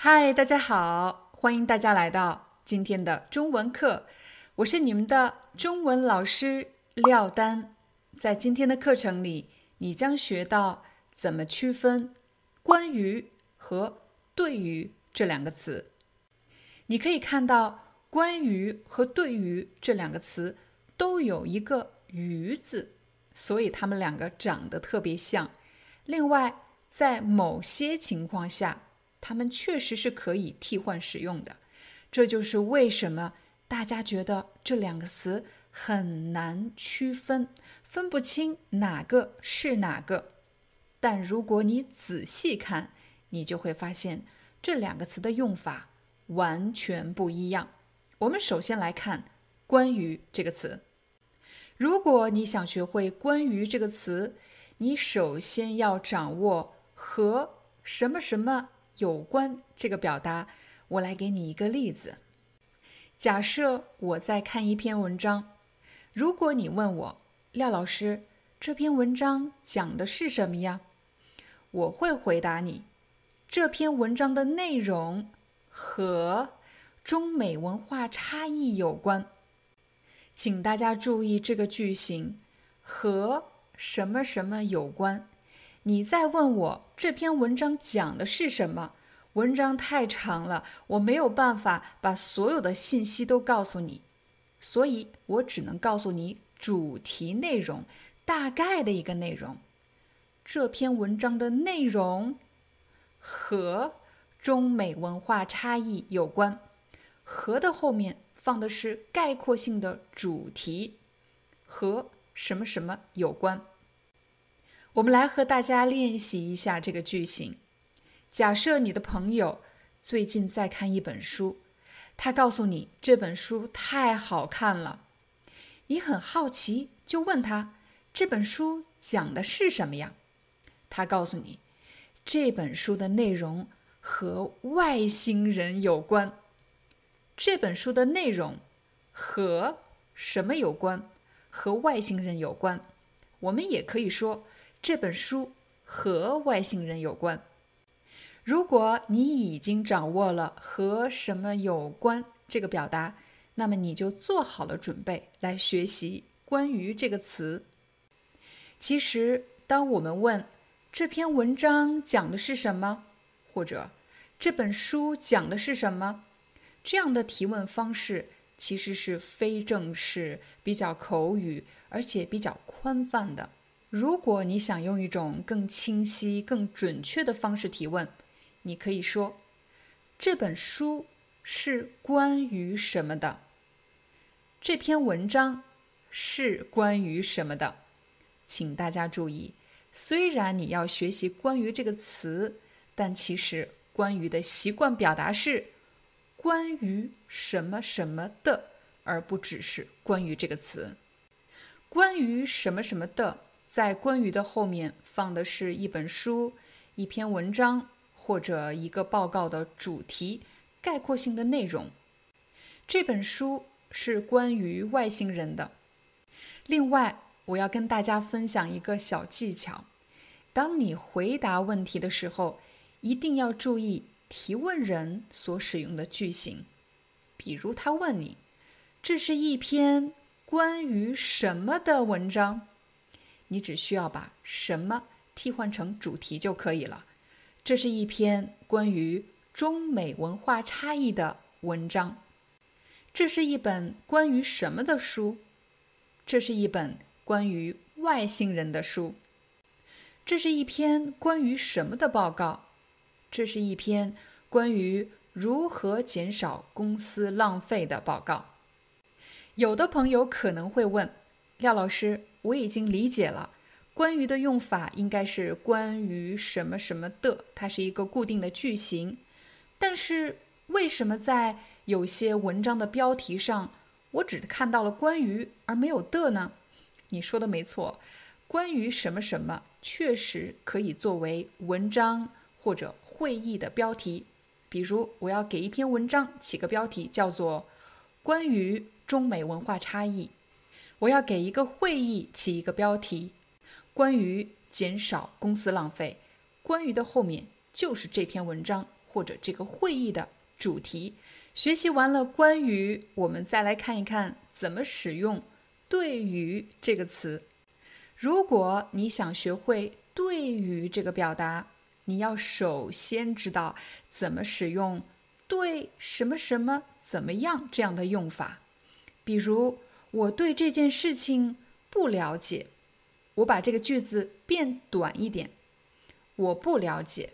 嗨，大家好，欢迎大家来到今天的中文课，我是你们的中文老师廖丹。在今天的课程里，你将学到怎么区分“关于”和“对于”这两个词。你可以看到“关于”和“对于”这两个词都有一个“于”字，所以它们两个长得特别像。另外，在某些情况下，它们确实是可以替换使用的，这就是为什么大家觉得这两个词很难区分，分不清哪个是哪个。但如果你仔细看，你就会发现这两个词的用法完全不一样。我们首先来看“关于”这个词。如果你想学会“关于”这个词，你首先要掌握和什么什么。有关这个表达，我来给你一个例子。假设我在看一篇文章，如果你问我廖老师这篇文章讲的是什么呀？我会回答你，这篇文章的内容和中美文化差异有关。请大家注意这个句型和什么什么有关。你再问我这篇文章讲的是什么？文章太长了，我没有办法把所有的信息都告诉你，所以我只能告诉你主题内容，大概的一个内容。这篇文章的内容和中美文化差异有关，和的后面放的是概括性的主题，和什么什么有关。我们来和大家练习一下这个句型。假设你的朋友最近在看一本书，他告诉你这本书太好看了，你很好奇，就问他这本书讲的是什么呀？他告诉你这本书的内容和外星人有关。这本书的内容和什么有关？和外星人有关。我们也可以说。这本书和外星人有关。如果你已经掌握了和什么有关这个表达，那么你就做好了准备来学习“关于”这个词。其实，当我们问这篇文章讲的是什么，或者这本书讲的是什么，这样的提问方式其实是非正式、比较口语，而且比较宽泛的。如果你想用一种更清晰、更准确的方式提问，你可以说：“这本书是关于什么的？”这篇文章是关于什么的？请大家注意，虽然你要学习“关于”这个词，但其实“关于”的习惯表达是“关于什么什么的”，而不只是“关于”这个词。关于什么什么的。在“关于”的后面放的是一本书、一篇文章或者一个报告的主题、概括性的内容。这本书是关于外星人的。另外，我要跟大家分享一个小技巧：当你回答问题的时候，一定要注意提问人所使用的句型。比如，他问你：“这是一篇关于什么的文章？”你只需要把什么替换成主题就可以了。这是一篇关于中美文化差异的文章。这是一本关于什么的书？这是一本关于外星人的书。这是一篇关于什么的报告？这是一篇关于如何减少公司浪费的报告。有的朋友可能会问，廖老师，我已经理解了，关于的用法应该是关于什么什么的，它是一个固定的句型。但是为什么在有些文章的标题上，我只看到了关于而没有的呢？你说的没错，关于什么什么确实可以作为文章或者会议的标题。比如，我要给一篇文章起个标题，叫做“关于中美文化差异”；我要给一个会议起一个标题，“关于减少公司浪费”。关于的后面就是这篇文章或者这个会议的主题。学习完了关于，我们再来看一看怎么使用。对于这个词，如果你想学会对于这个表达，你要首先知道怎么使用对什么什么怎么样这样的用法。比如，我对这件事情不了解，我把这个句子变短一点，我不了解。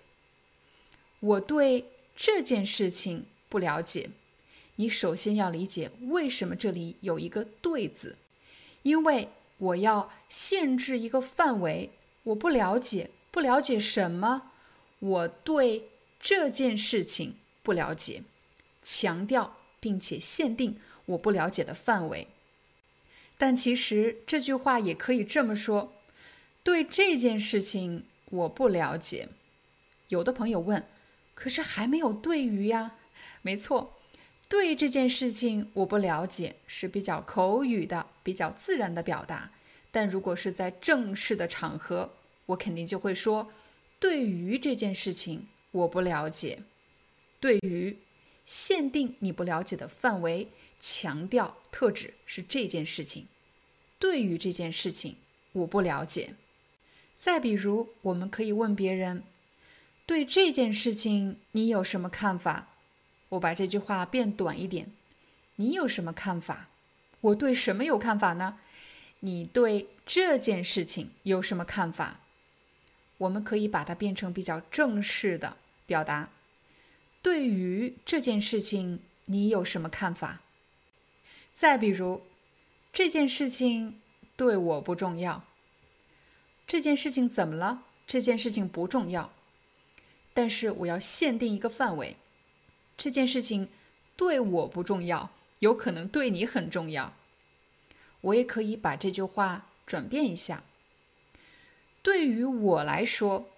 我对这件事情不了解，你首先要理解为什么这里有一个对字。因为我要限制一个范围，我不了解，不了解什么？我对这件事情不了解，强调并且限定我不了解的范围。但其实这句话也可以这么说：对这件事情我不了解。有的朋友问，可是还没有对于呀？没错。对这件事情我不了解，是比较口语的、比较自然的表达。但如果是在正式的场合，我肯定就会说：对于这件事情我不了解。对于限定你不了解的范围，强调特指是这件事情。对于这件事情我不了解。再比如，我们可以问别人：对这件事情你有什么看法？我把这句话变短一点，你有什么看法？我对什么有看法呢？你对这件事情有什么看法？我们可以把它变成比较正式的表达。对于这件事情，你有什么看法？再比如，这件事情对我不重要。这件事情怎么了？这件事情不重要，但是我要限定一个范围。这件事情对我不重要，有可能对你很重要。我也可以把这句话转变一下。对于我来说，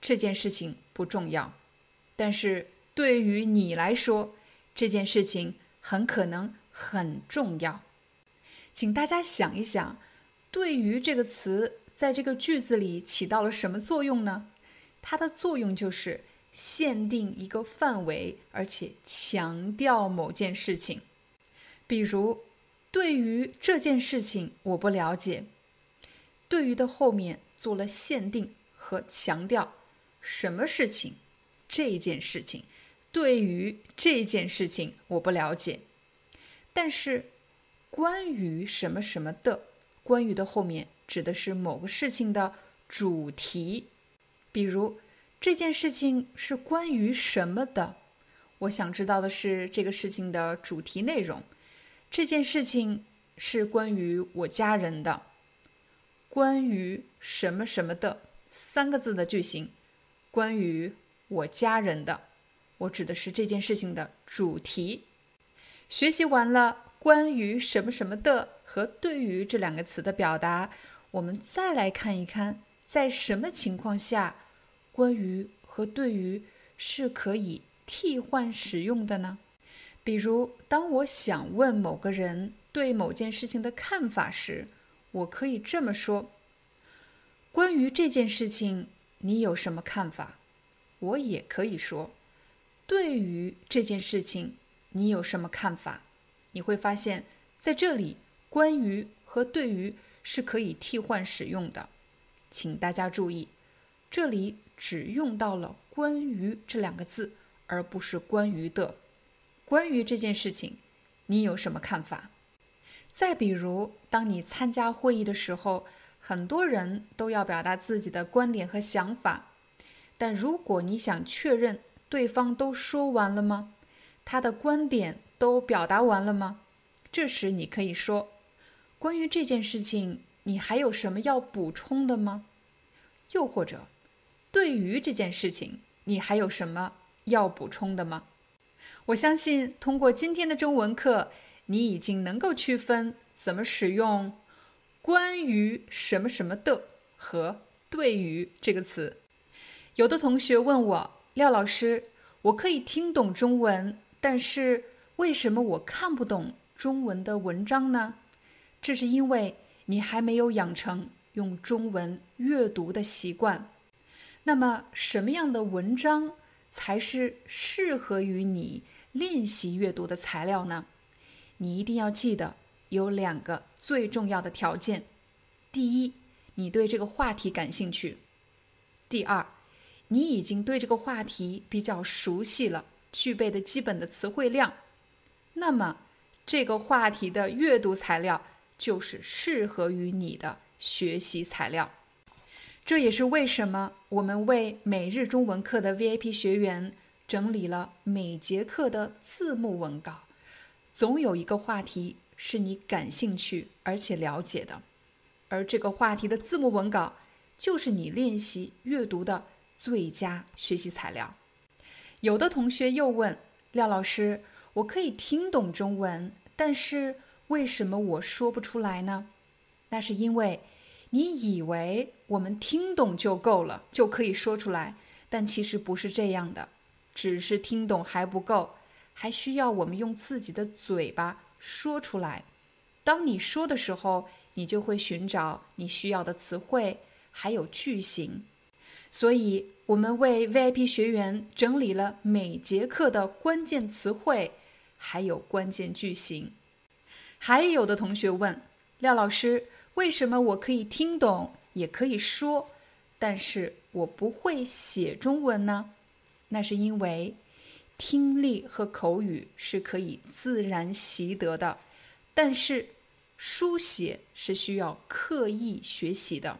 这件事情不重要，但是对于你来说，这件事情很可能很重要。请大家想一想，“对于”这个词在这个句子里起到了什么作用呢？它的作用就是。限定一个范围，而且强调某件事情。比如，对于这件事情我不了解。对于的后面做了限定和强调，什么事情？这件事情。对于这件事情我不了解。但是，关于什么什么的，关于的后面指的是某个事情的主题。比如。这件事情是关于什么的？我想知道的是这个事情的主题内容。这件事情是关于我家人的。关于什么什么的三个字的句型，关于我家人的，我指的是这件事情的主题。学习完了关于什么什么的和对于这两个词的表达，我们再来看一看，在什么情况下。关于和对于是可以替换使用的呢？比如，当我想问某个人对某件事情的看法时，我可以这么说：“关于这件事情，你有什么看法？”我也可以说：“对于这件事情，你有什么看法？”你会发现在这里，“关于”和“对于”是可以替换使用的。请大家注意，这里。只用到了“关于”这两个字，而不是“关于的”。关于这件事情，你有什么看法？再比如，当你参加会议的时候，很多人都要表达自己的观点和想法，但如果你想确认对方都说完了吗？他的观点都表达完了吗？这时你可以说：“关于这件事情，你还有什么要补充的吗？”又或者，对于这件事情，你还有什么要补充的吗？我相信，通过今天的中文课，你已经能够区分怎么使用“关于什么什么的”和“对于”这个词。有的同学问我，廖老师，我可以听懂中文，但是为什么我看不懂中文的文章呢？这是因为你还没有养成用中文阅读的习惯。那么，什么样的文章才是适合于你？练习阅读的材料呢？你一定要记得有两个最重要的条件：第一，你对这个话题感兴趣；第二，你已经对这个话题比较熟悉了，具备的基本的词汇量。那么，这个话题的阅读材料就是适合于你的学习材料。这也是为什么我们为每日中文课的 VIP 学员。整理了每节课的字幕文稿，总有一个话题是你感兴趣而且了解的，而这个话题的字幕文稿就是你练习阅读的最佳学习材料。有的同学又问廖老师：“我可以听懂中文，但是为什么我说不出来呢？”那是因为你以为我们听懂就够了，就可以说出来，但其实不是这样的。只是听懂还不够，还需要我们用自己的嘴巴说出来。当你说的时候，你就会寻找你需要的词汇，还有句型。所以，我们为 VIP 学员整理了每节课的关键词汇，还有关键句型。还有的同学问廖老师：“为什么我可以听懂，也可以说，但是我不会写中文呢？”那是因为听力和口语是可以自然习得的，但是书写是需要刻意学习的。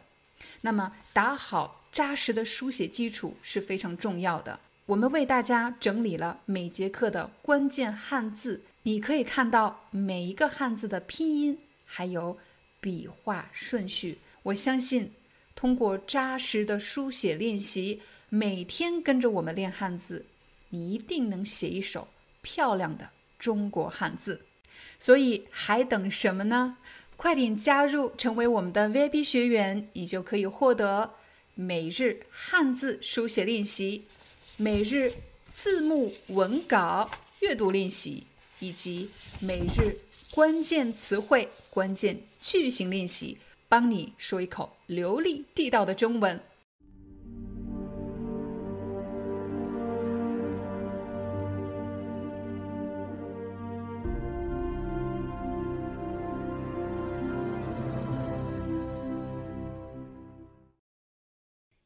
那么，打好扎实的书写基础是非常重要的。我们为大家整理了每节课的关键汉字，你可以看到每一个汉字的拼音，还有笔画顺序。我相信，通过扎实的书写练习。每天跟着我们练汉字，你一定能写一手漂亮的中国汉字。所以还等什么呢？快点加入，成为我们的 VIP 学员，你就可以获得每日汉字书写练习、每日字幕文稿阅读练习，以及每日关键词汇、关键句型练习，帮你说一口流利地道的中文。